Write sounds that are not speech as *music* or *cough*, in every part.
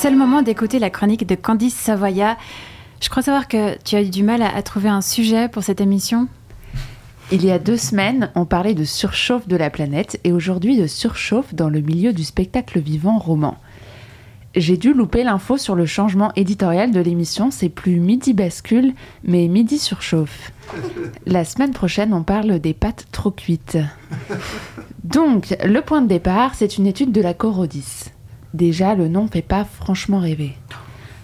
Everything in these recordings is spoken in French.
C'est le moment d'écouter la chronique de Candice Savoya. Je crois savoir que tu as eu du mal à, trouver un sujet pour cette émission. Il y a deux semaines, on parlait de surchauffe de la planète et aujourd'hui de surchauffe dans le milieu du spectacle vivant roman. J'ai dû louper l'info sur le changement éditorial de l'émission, c'est plus midi bascule, mais midi surchauffe. La semaine prochaine, on parle des pâtes trop cuites. Donc, le point de départ, c'est une étude de la Corodis. Déjà, le nom fait pas franchement rêver.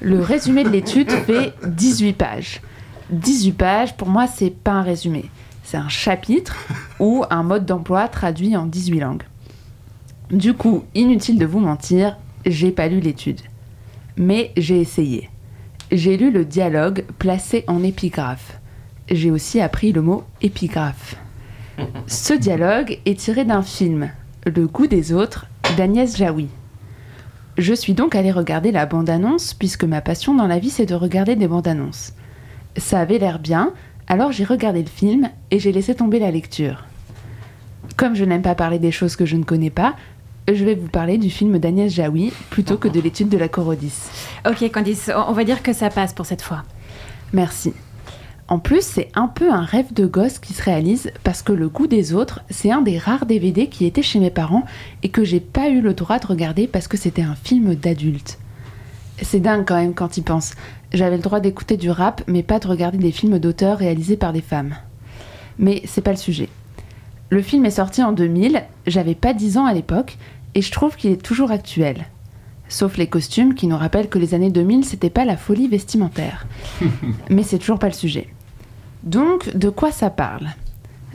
Le résumé de l'étude *laughs* fait 18 pages. 18 pages, pour moi, c'est pas un résumé. C'est un chapitre ou un mode d'emploi traduit en 18 langues. Du coup, inutile de vous mentir, j'ai pas lu l'étude. Mais j'ai essayé. J'ai lu le dialogue placé en épigraphe. J'ai aussi appris le mot épigraphe. Ce dialogue est tiré d'un film, Le goût des autres, d'Agnès Jaoui. Je suis donc allée regarder la bande-annonce, puisque ma passion dans la vie, c'est de regarder des bandes-annonces. Ça avait l'air bien, alors j'ai regardé le film et j'ai laissé tomber la lecture. Comme je n'aime pas parler des choses que je ne connais pas, je vais vous parler du film d'Agnès Jaoui plutôt que de l'étude de la Corodis. Ok Candice, on va dire que ça passe pour cette fois. Merci. En plus, c'est un peu un rêve de gosse qui se réalise parce que Le goût des autres, c'est un des rares DVD qui était chez mes parents et que j'ai pas eu le droit de regarder parce que c'était un film d'adulte. C'est dingue quand même quand y pense. J'avais le droit d'écouter du rap, mais pas de regarder des films d'auteurs réalisés par des femmes. Mais c'est pas le sujet. Le film est sorti en 2000, j'avais pas 10 ans à l'époque, et je trouve qu'il est toujours actuel. Sauf les costumes qui nous rappellent que les années 2000, c'était pas la folie vestimentaire. *laughs* Mais c'est toujours pas le sujet. Donc, de quoi ça parle?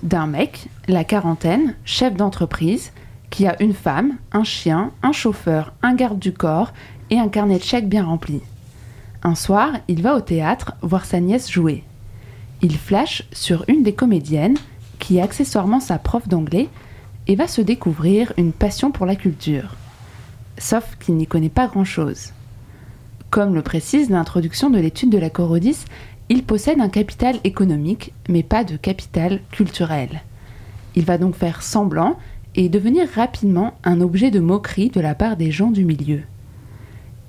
D'un mec, la quarantaine, chef d'entreprise, qui a une femme, un chien, un chauffeur, un garde du corps et un carnet de chèques bien rempli. Un soir, il va au théâtre voir sa nièce jouer. Il flash sur une des comédiennes, qui est accessoirement sa prof d'anglais, et va se découvrir une passion pour la culture. Sauf qu'il n'y connaît pas grand-chose. Comme le précise l'introduction de l'étude de la Corodis, il possède un capital économique, mais pas de capital culturel. Il va donc faire semblant et devenir rapidement un objet de moquerie de la part des gens du milieu.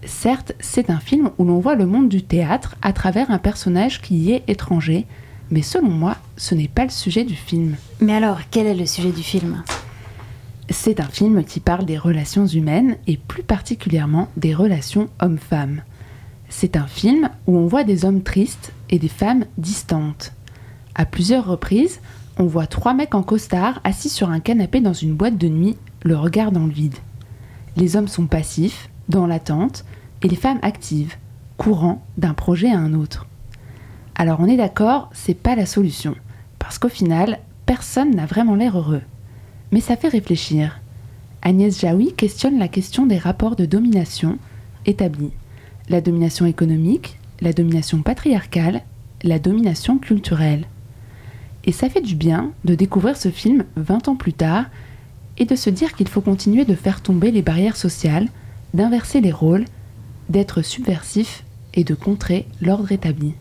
Certes, c'est un film où l'on voit le monde du théâtre à travers un personnage qui y est étranger, mais selon moi, ce n'est pas le sujet du film. Mais alors, quel est le sujet du film? C'est un film qui parle des relations humaines et plus particulièrement des relations hommes-femmes. C'est un film où on voit des hommes tristes et des femmes distantes. À plusieurs reprises, on voit trois mecs en costard assis sur un canapé dans une boîte de nuit, le regard dans le vide. Les hommes sont passifs, dans l'attente, et les femmes actives, courant d'un projet à un autre. Alors on est d'accord, c'est pas la solution, parce qu'au final, personne n'a vraiment l'air heureux. Mais ça fait réfléchir. Agnès Jaoui questionne la question des rapports de domination établis la domination économique, la domination patriarcale, la domination culturelle. Et ça fait du bien de découvrir ce film 20 ans plus tard et de se dire qu'il faut continuer de faire tomber les barrières sociales, d'inverser les rôles, d'être subversif et de contrer l'ordre établi.